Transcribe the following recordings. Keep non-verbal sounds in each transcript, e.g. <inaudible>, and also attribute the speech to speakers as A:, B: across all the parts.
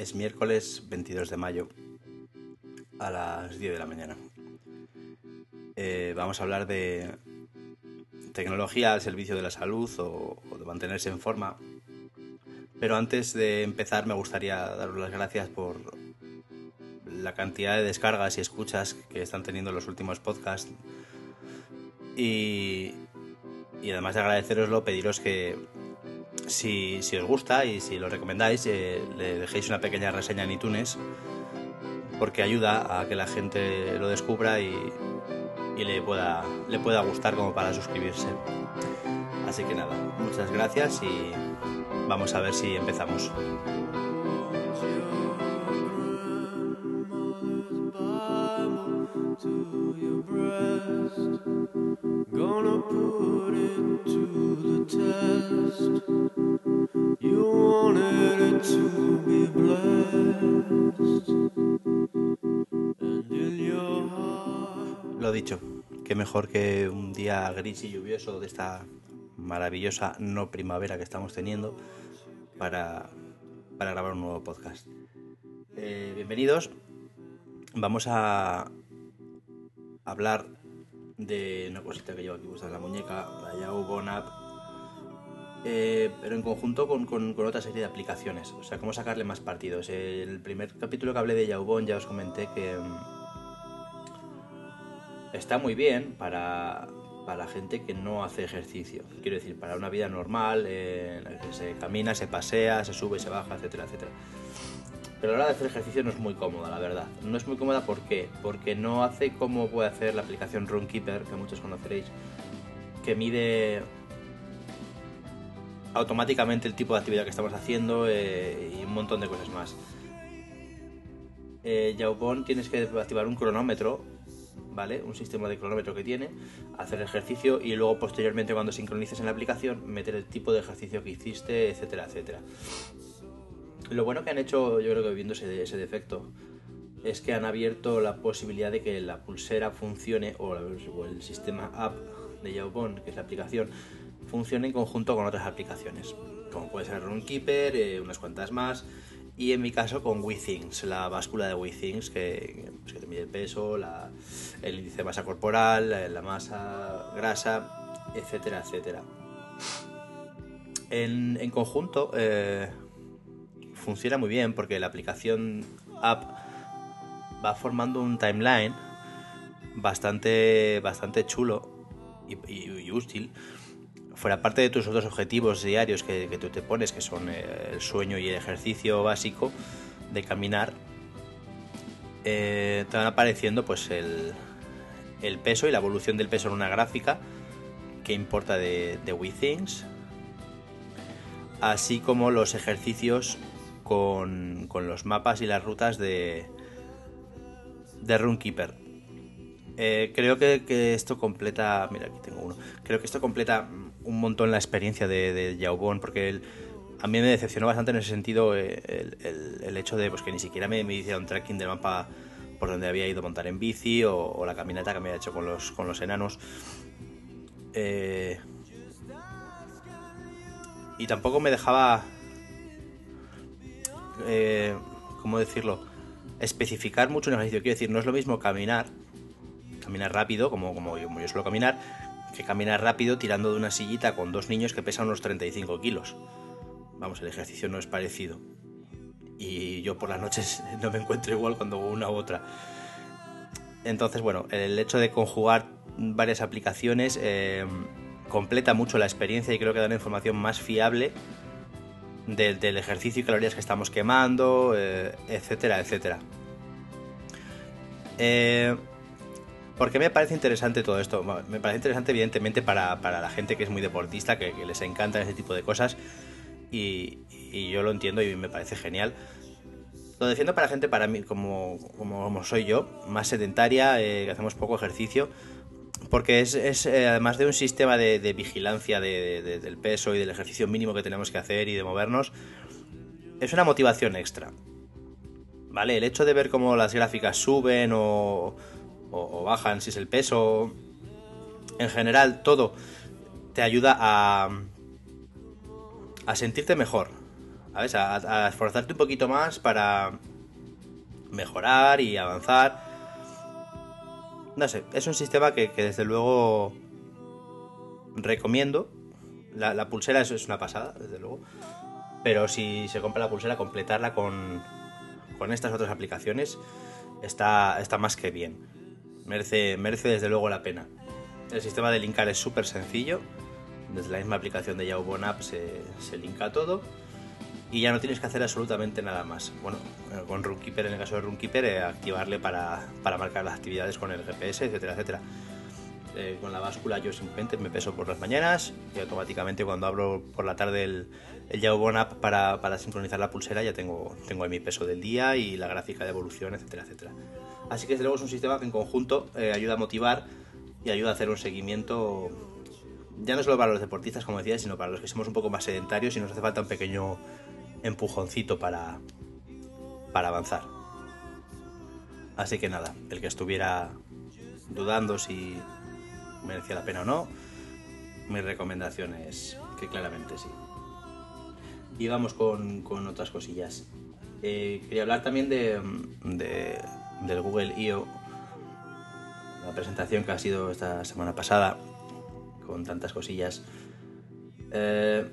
A: Es miércoles 22 de mayo a las 10 de la mañana. Eh, vamos a hablar de tecnología al servicio de la salud o, de mantenerse en forma. Pero antes de empezar me gustaría daros las gracias por la cantidad de descargas y escuchas que están teniendo los últimos podcasts. Y, y además de agradeceroslo, pediros que si, os gusta y si lo recomendáis, eh, le dejéis una pequeña reseña en iTunes porque ayuda a que la gente lo descubra y, le, pueda, le pueda gustar como para suscribirse. Así que nada, muchas gracias y vamos a ver si empezamos. Qué mejor que un día gris y lluvioso de esta maravillosa no primavera que estamos teniendo para, grabar un nuevo podcast. Eh, bienvenidos. Vamos a hablar de una cosita que llevo aquí puesta en la muñeca, la Yahoo Bon App, eh, pero en conjunto con, con, otra serie de aplicaciones. O sea, cómo sacarle más partidos. El primer capítulo que hablé de Yaubon ya os comenté que está muy bien para, para gente que no hace ejercicio. Quiero decir, para una vida normal, eh, se camina, se pasea, se sube, se baja, etcétera, etcétera. Pero a la hora de hacer ejercicio no es muy cómoda, la verdad. No es muy cómoda ¿por qué? Porque no hace como puede hacer la aplicación Runkeeper, que muchos conoceréis, que mide automáticamente el tipo de actividad que estamos haciendo eh, y un montón de cosas más. Eh, tienes que activar un cronómetro, Un sistema de cronómetro que tiene, hacer ejercicio y luego posteriormente cuando sincronices en la aplicación meter el tipo de ejercicio que hiciste, etcétera, etcétera. Lo bueno que han hecho, yo creo que viendo ese, defecto, es que han abierto la posibilidad de que la pulsera funcione o, el sistema app de Yaubon, que es la aplicación, funcione en conjunto con otras aplicaciones, como puede ser Runkeeper, eh, unas cuantas más, y en mi caso con WeThings, la báscula de WeThings que, pues, que te mide el peso, el índice de masa corporal, la, masa grasa, etcétera, etcétera. En, conjunto eh, funciona muy bien porque la aplicación app va formando un timeline bastante, bastante chulo y útil fuera parte de tus otros objetivos diarios que, tú te pones, que son eh, el sueño y el ejercicio básico de caminar, eh, te van apareciendo pues el, peso y la evolución del peso en una gráfica que importa de, de WeThings, así como los ejercicios con, los mapas y las rutas de, de Runkeeper. Eh, creo que, que, esto completa. Mira, aquí tengo uno. Creo que esto completa un montón la experiencia de, de porque a mí me decepcionó bastante en ese sentido eh, el, hecho de pues, que ni siquiera me, me hiciera un tracking del mapa por donde había ido a montar en bici o, la caminata que me había hecho con los, con los enanos. Eh, y tampoco me dejaba, eh, ¿cómo decirlo? Especificar mucho un ejercicio. Quiero decir, no es lo mismo caminar, caminar rápido, como, como yo suelo caminar, que camina rápido tirando de una sillita con dos niños que pesan unos 35 kilos. Vamos, el ejercicio no es parecido. Y yo por las noches <laughs> no me encuentro igual cuando una u otra. Entonces, bueno, el hecho de conjugar varias aplicaciones eh, completa mucho la experiencia y creo que da una información más fiable del, ejercicio y calorías que estamos quemando, eh, etcétera, etcétera. Eh, ¿Por qué me parece interesante todo esto? Me parece interesante, evidentemente, para, la gente que es muy deportista, que, les encanta ese tipo de cosas. Y, yo lo entiendo y me parece genial. Lo defiendo para gente, para mí, como, como, soy yo, más sedentaria, eh, que hacemos poco ejercicio. Porque es, eh, además de un sistema de, vigilancia del peso y del ejercicio mínimo que tenemos que hacer y de movernos, es una motivación extra. ¿Vale? El hecho de ver cómo las gráficas suben o, o, bajan, si es el peso. En general, todo te ayuda a, a sentirte mejor. A, esforzarte un poquito más para mejorar y avanzar. No sé, es un sistema que, desde luego recomiendo. La, pulsera es, es una pasada, desde luego. Pero si se compra la pulsera, completarla con, con estas otras aplicaciones está, está más que bien. Merece, merece desde luego la pena. El sistema de linkar es súper sencillo. Desde la misma aplicación de Yahoo App se, se linka todo. Y ya no tienes que hacer absolutamente nada más. Bueno, eh, con Runkeeper, en el caso de Runkeeper, eh, activarle para, para marcar las actividades con el GPS, etcétera, etcétera. Eh, con la báscula yo simplemente me peso por las mañanas y automáticamente cuando abro por la tarde el, el Yahoo App para, para, sincronizar la pulsera ya tengo, tengo ahí mi peso del día y la gráfica de evolución, etcétera, etcétera. Así que desde luego es un sistema que en conjunto ayuda a motivar y ayuda a hacer un seguimiento ya no solo para los deportistas, como decía, sino para los que somos un poco más sedentarios y nos hace falta un pequeño empujoncito para, para avanzar. Así que nada, el que estuviera dudando si merecía la pena o no, mi recomendación es que claramente sí. Y vamos con, otras cosillas. Eh, quería hablar también de, del Google I.O., la presentación que ha sido esta semana pasada, con tantas cosillas. Eh,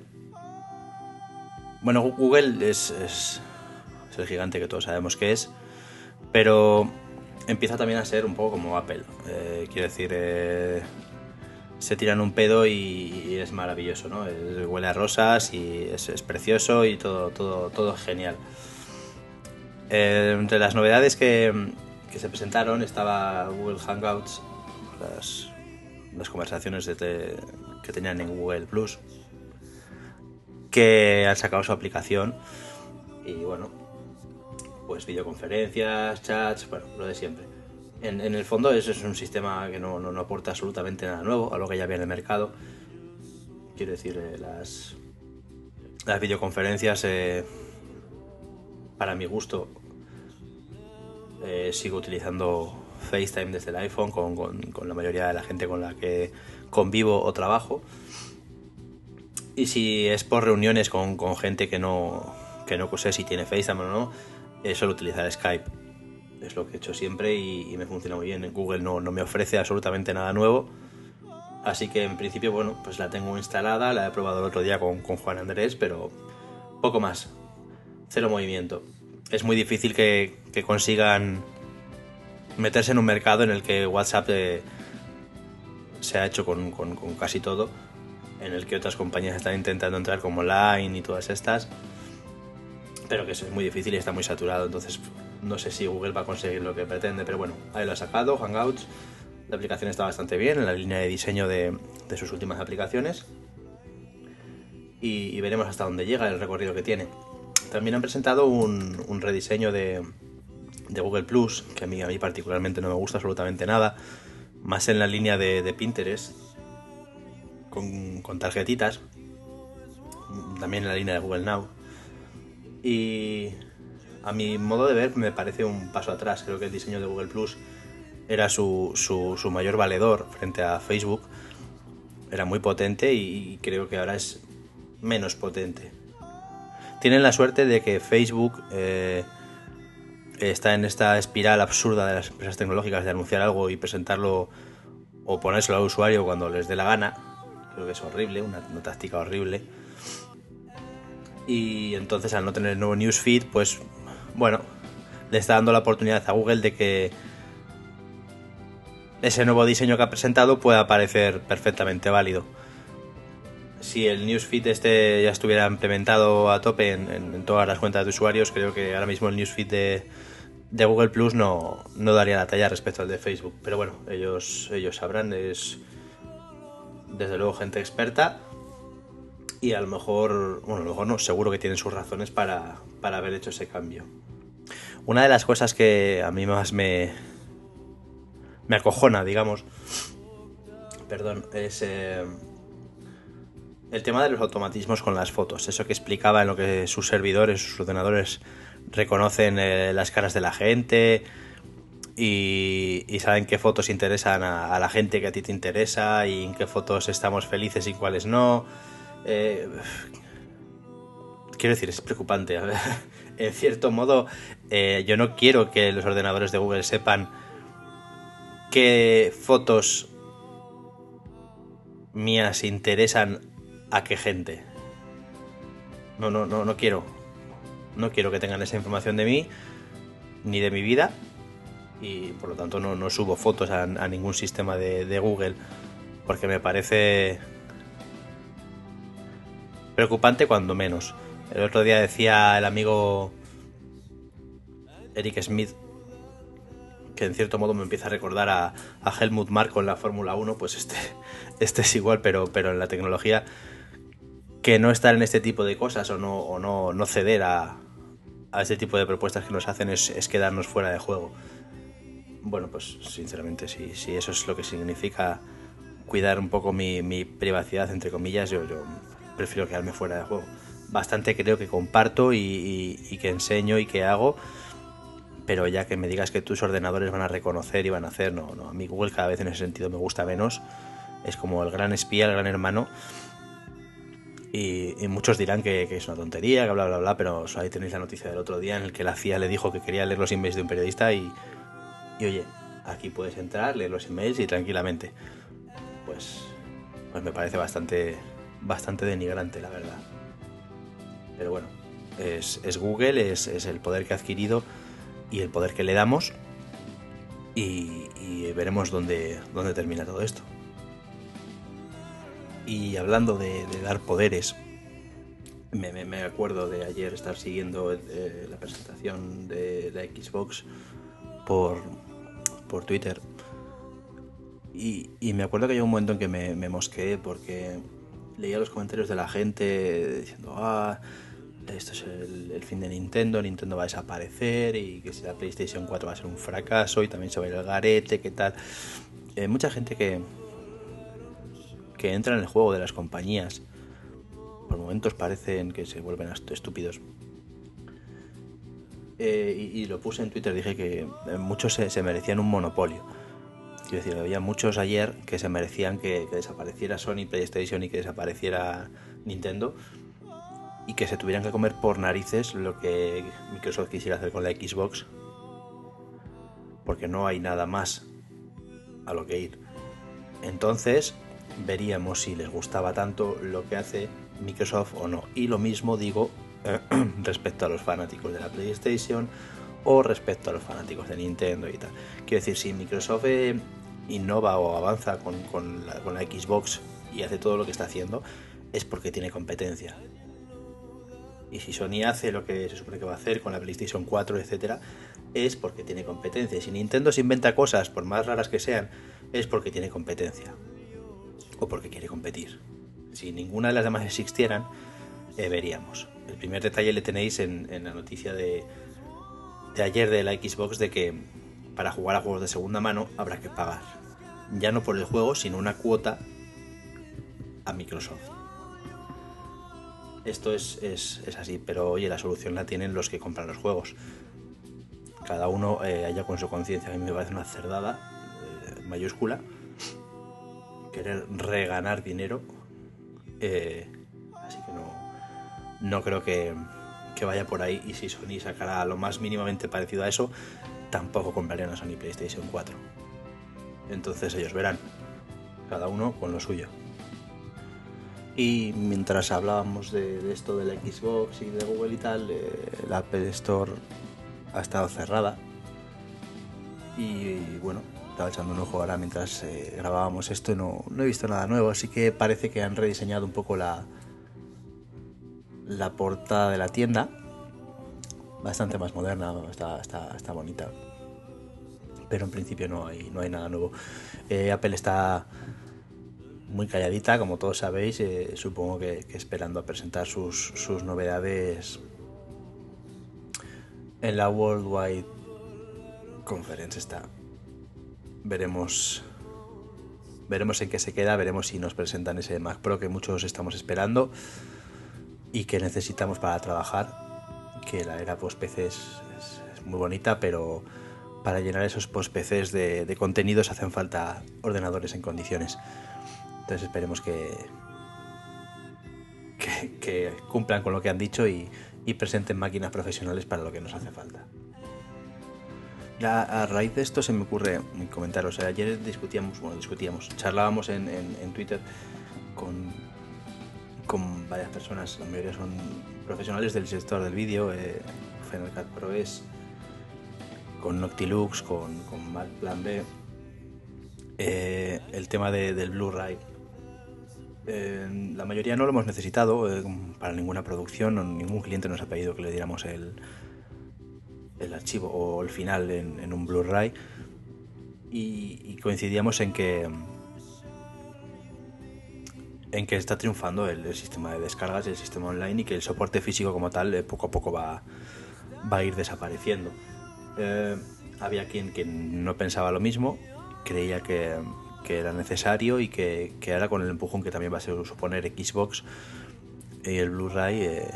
A: bueno, Google es, es, el gigante que todos sabemos que es, pero empieza también a ser un poco como Apple. Eh, quiero decir, eh, se tiran un pedo y, es maravilloso, ¿no? huele a rosas y es, precioso y todo, todo, todo genial. Entre las novedades que, que se presentaron estaba Google Hangouts, las, las conversaciones que tenían en Google Plus, que han sacado su aplicación y bueno, pues videoconferencias, chats, bueno, lo de siempre. En, el fondo eso es un sistema que no, no, aporta absolutamente nada nuevo a lo que ya había en el mercado. Quiero decir, eh, las, las videoconferencias, eh, para mi gusto, eh, sigo utilizando FaceTime desde el iPhone con, con, la mayoría de la gente con la que convivo o trabajo. Y si es por reuniones con, con gente que no, que no sé si tiene FaceTime o no, eh, suelo utilizar Skype. Es lo que he hecho siempre y, me funciona muy bien. Google no, no, me ofrece absolutamente nada nuevo. Así que en principio, bueno, pues la tengo instalada, la he probado el otro día con, con Juan Andrés, pero poco más. Cero movimiento. Es muy difícil que, consigan meterse en un mercado en el que WhatsApp eh, se ha hecho con, casi todo, en el que otras compañías están intentando entrar como Line y todas estas, pero que es muy difícil y está muy saturado, entonces no sé si Google va a conseguir lo que pretende, pero bueno, ahí lo ha sacado, Hangouts, la aplicación está bastante bien en la línea de diseño de, sus últimas aplicaciones y, veremos hasta dónde llega el recorrido que tiene. También han presentado un rediseño de, de Google Plus, que a mí, a mí particularmente no me gusta absolutamente nada, más en la línea de, Pinterest, con, tarjetitas, también en la línea de Google Now. Y a mi modo de ver me parece un paso atrás, creo que el diseño de Google Plus era su, su, mayor valedor frente a Facebook, era muy potente y creo que ahora es menos potente. Tienen la suerte de que Facebook... Eh, está en esta espiral absurda de las empresas tecnológicas de anunciar algo y presentarlo o ponérselo al usuario cuando les dé la gana. Creo que es horrible, una, táctica horrible. Y entonces al no tener el nuevo newsfeed, pues bueno, le está dando la oportunidad a Google de que ese nuevo diseño que ha presentado pueda parecer perfectamente válido. Si el newsfeed este ya estuviera implementado a tope en todas las cuentas de usuarios, creo que ahora mismo el newsfeed de, Google Plus no, no, daría la talla respecto al de Facebook. Pero bueno, ellos, ellos sabrán, es desde luego gente experta y a lo mejor, bueno, mejor no, seguro que tienen sus razones para, para haber hecho ese cambio. Una de las cosas que a mí más me, me acojona, digamos, perdón, es eh, el tema de los automatismos con las fotos. Eso que explicaba en lo que sus servidores, sus ordenadores reconocen eh, las caras de la gente y, saben qué fotos interesan a, la gente que a ti te interesa y en qué fotos estamos felices y cuáles no. Eh, quiero decir, es preocupante. <laughs> en cierto modo, eh, yo no quiero que los ordenadores de Google sepan qué fotos mías interesan a qué gente. No, no, no, no quiero. No quiero que tengan esa información de mí, ni de mi vida, y por lo tanto no, no subo fotos a, ningún sistema de, Google, porque me parece preocupante cuando menos. El otro día decía el amigo Eric Smith que en cierto modo me empieza a recordar a, Helmut Marko en la Fórmula 1, pues este, <laughs> este es igual, pero, pero en la tecnología, que no estar en este tipo de cosas o no, o no, no ceder a, a este tipo de propuestas que nos hacen es, quedarnos fuera de juego. Bueno, pues sinceramente, si, si, eso es lo que significa cuidar un poco mi, mi privacidad, entre comillas, yo, prefiero quedarme fuera de juego. Bastante creo que comparto y, y que enseño y que hago pero ya que me digas que tus ordenadores van a reconocer y van a hacer, no, no, a mí Google cada vez en ese sentido me gusta menos, es como el gran espía, el gran hermano, y, muchos dirán que, es una tontería, que bla, bla, bla, pero ahí tenéis la noticia del otro día en el que la CIA le dijo que quería leer los emails de un periodista y, y oye, aquí puedes entrar, leer los emails y tranquilamente. Pues, pues me parece bastante, bastante denigrante, la verdad. Pero bueno, es, es Google, es, es el poder que ha adquirido y el poder que le damos y, veremos dónde, dónde, termina todo esto. Y hablando de, dar poderes, me, acuerdo de ayer estar siguiendo eh, la presentación de la Xbox por, por Twitter y, me acuerdo que hay un momento en que me, me mosqueé porque leía los comentarios de la gente diciendo, ah, esto es el, fin de Nintendo, Nintendo va a desaparecer y que si la PlayStation 4 va a ser un fracaso y también se va a ir al garete, qué tal. Eh, mucha gente que, que entra en el juego de las compañías, por momentos parecen que se vuelven estúpidos. Eh, y, lo puse en Twitter, dije que eh, muchos se, merecían un monopolio. Quiero decir, había muchos ayer que se merecían que, que desapareciera Sony PlayStation y que desapareciera Nintendo y que se tuvieran que comer por narices lo que Microsoft quisiera hacer con la Xbox, porque no hay nada más a lo que ir. Entonces veríamos si les gustaba tanto lo que hace Microsoft o no. Y lo mismo digo <clears throat> respecto a los fanáticos de la PlayStation o respecto a los fanáticos de Nintendo y tal. Quiero decir, si Microsoft eh, innova o avanza con, con, la, Xbox y hace todo lo que está haciendo, es porque tiene competencia. Y si Sony hace lo que se supone que va a hacer con la PlayStation 4, etcétera, es porque tiene competencia. Si Nintendo se inventa cosas, por más raras que sean, es porque tiene competencia. O porque quiere competir. Si ninguna de las demás existieran, eh, veríamos. El primer detalle le tenéis en, la noticia de, de ayer de la Xbox de que para jugar a juegos de segunda mano habrá que pagar. Ya no por el juego, sino una cuota a Microsoft esto es, así, pero oye, la solución la tienen los que compran los juegos. Cada uno eh, haya con su conciencia. A mí me parece una cerdada eh, mayúscula querer reganar dinero. Eh, así que no, no creo que, que, vaya por ahí. Y si Sony sacara lo más mínimamente parecido a eso, tampoco comprarían a Sony PlayStation 4. Entonces ellos verán, cada uno con lo suyo. Y mientras hablábamos de, esto de la Xbox y de Google y tal, eh, la Apple Store ha estado cerrada. Y, bueno, estaba echando un ojo ahora mientras eh, grabábamos esto no, no, he visto nada nuevo. Así que parece que han rediseñado un poco la, la portada de la tienda. Bastante más moderna, está, está, está bonita. Pero en principio no hay, no hay nada nuevo. Eh, Apple está muy calladita, como todos sabéis, eh, supongo que, esperando a presentar sus, novedades en la Worldwide Conference está. Veremos veremos en qué se queda, veremos si nos presentan ese Mac Pro que muchos estamos esperando y que necesitamos para trabajar. Que la era post PC es, muy bonita, pero para llenar esos post PCs de, de contenidos hacen falta ordenadores en condiciones. Entonces esperemos que, que, cumplan con lo que han dicho y, presenten máquinas profesionales para lo que nos hace falta. A raíz de esto se me ocurre comentar, o sea, ayer discutíamos, bueno, discutíamos, charlábamos en, Twitter con, con varias personas, la mayoría son profesionales del sector del vídeo, eh, Pro es con Noctilux, con, con Plan B, eh, el tema del Blu-ray. Eh, la mayoría no lo hemos necesitado eh, para ninguna producción, ningún cliente nos ha pedido que le diéramos el, el archivo o el final en, un Blu-ray y, coincidíamos en que en que está triunfando el, sistema de descargas y el sistema online y que el soporte físico como tal poco a poco va, va a ir desapareciendo. había quien, que no pensaba lo mismo creía que, era necesario y que, ahora con el empujón que también va a suponer Xbox y el Blu-ray, eh,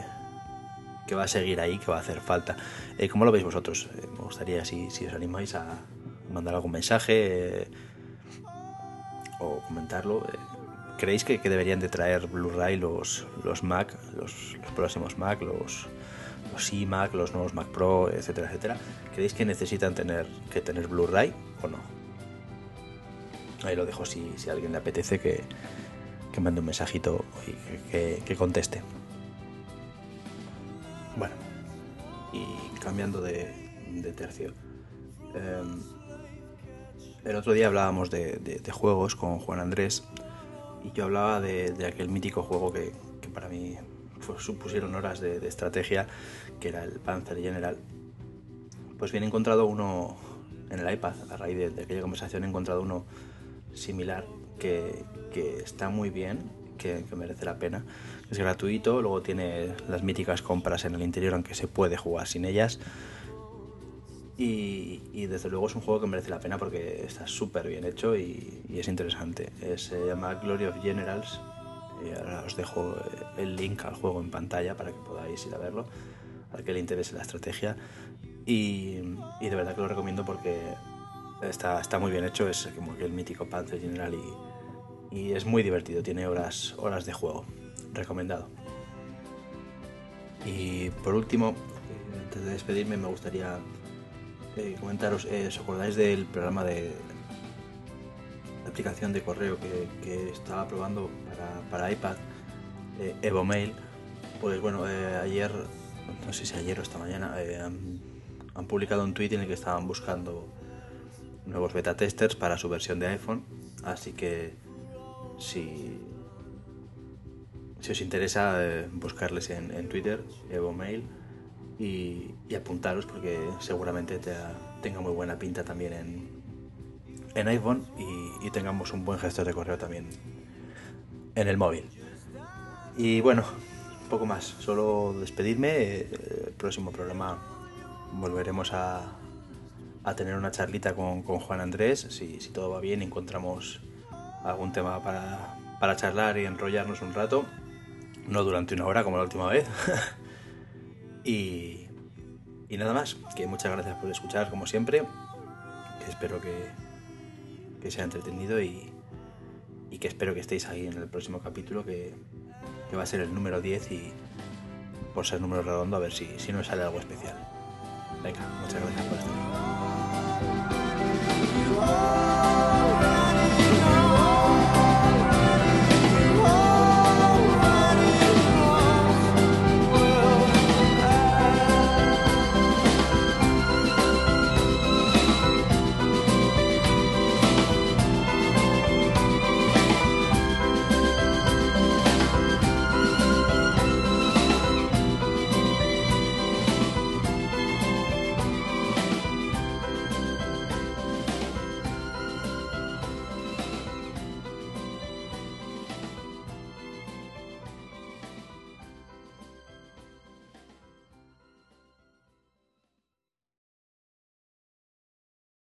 A: que va a seguir ahí, que va a hacer falta. Eh, ¿Cómo lo veis vosotros? Eh, me gustaría si, si, os animáis a mandar algún mensaje o comentarlo. ¿Creéis que, deberían de traer Blu-ray los, los Mac, los, próximos Mac, los, los iMac, los nuevos Mac Pro, etcétera, etcétera? ¿Creéis que necesitan tener que tener Blu-ray o no? Ahí lo dejo si, si a alguien le apetece que, que mande un mensajito y que, conteste. Bueno, y cambiando de, tercio. Em, el otro día hablábamos de, juegos con Juan Andrés y yo hablaba de, aquel mítico juego que, para mí supusieron horas de, estrategia, que era el Panzer General. Pues bien, he encontrado uno en el iPad, a raíz de, aquella conversación he encontrado uno similar que, está muy bien, que, merece la pena. Es gratuito, luego tiene las míticas compras en el interior, aunque se puede jugar sin ellas. Y, desde luego es un juego que merece la pena porque está súper bien hecho y, es interesante. se llama Glory of Generals. Y ahora os dejo el link al juego en pantalla para que podáis ir a verlo, al que le interese la estrategia. Y, y de verdad que lo recomiendo porque Está, está muy bien hecho, es como que el mítico Panzer General y, y, es muy divertido, tiene horas, horas de juego. Recomendado. Y por último, antes de despedirme, me gustaría eh, comentaros, eh, ¿os acordáis del programa de aplicación de correo que, estaba probando para, iPad, eh, EvoMail? Pues bueno, ayer, no sé si ayer o esta mañana, han publicado un tweet en el que estaban buscando nuevos beta testers para su versión de iPhone. Así que si, si os interesa, eh, buscarles en, Twitter, EvoMail, y, y apuntaros porque seguramente tenga muy buena pinta también en, en iPhone y, tengamos un buen gestor de correo también en el móvil. Y bueno, poco más, solo despedirme. Eh, el próximo programa volveremos a, a tener una charlita con, Juan Andrés. Si, todo va bien, encontramos algún tema para, charlar y enrollarnos un rato. No durante una hora como la última vez. <laughs> y, y nada más, que muchas gracias por escuchar como siempre. Que espero que, que sea entretenido y, y que espero que estéis ahí en el próximo capítulo que, que va a ser el número 10 y por ser número redondo a ver si, si nos sale algo especial. Venga, muchas gracias por estar.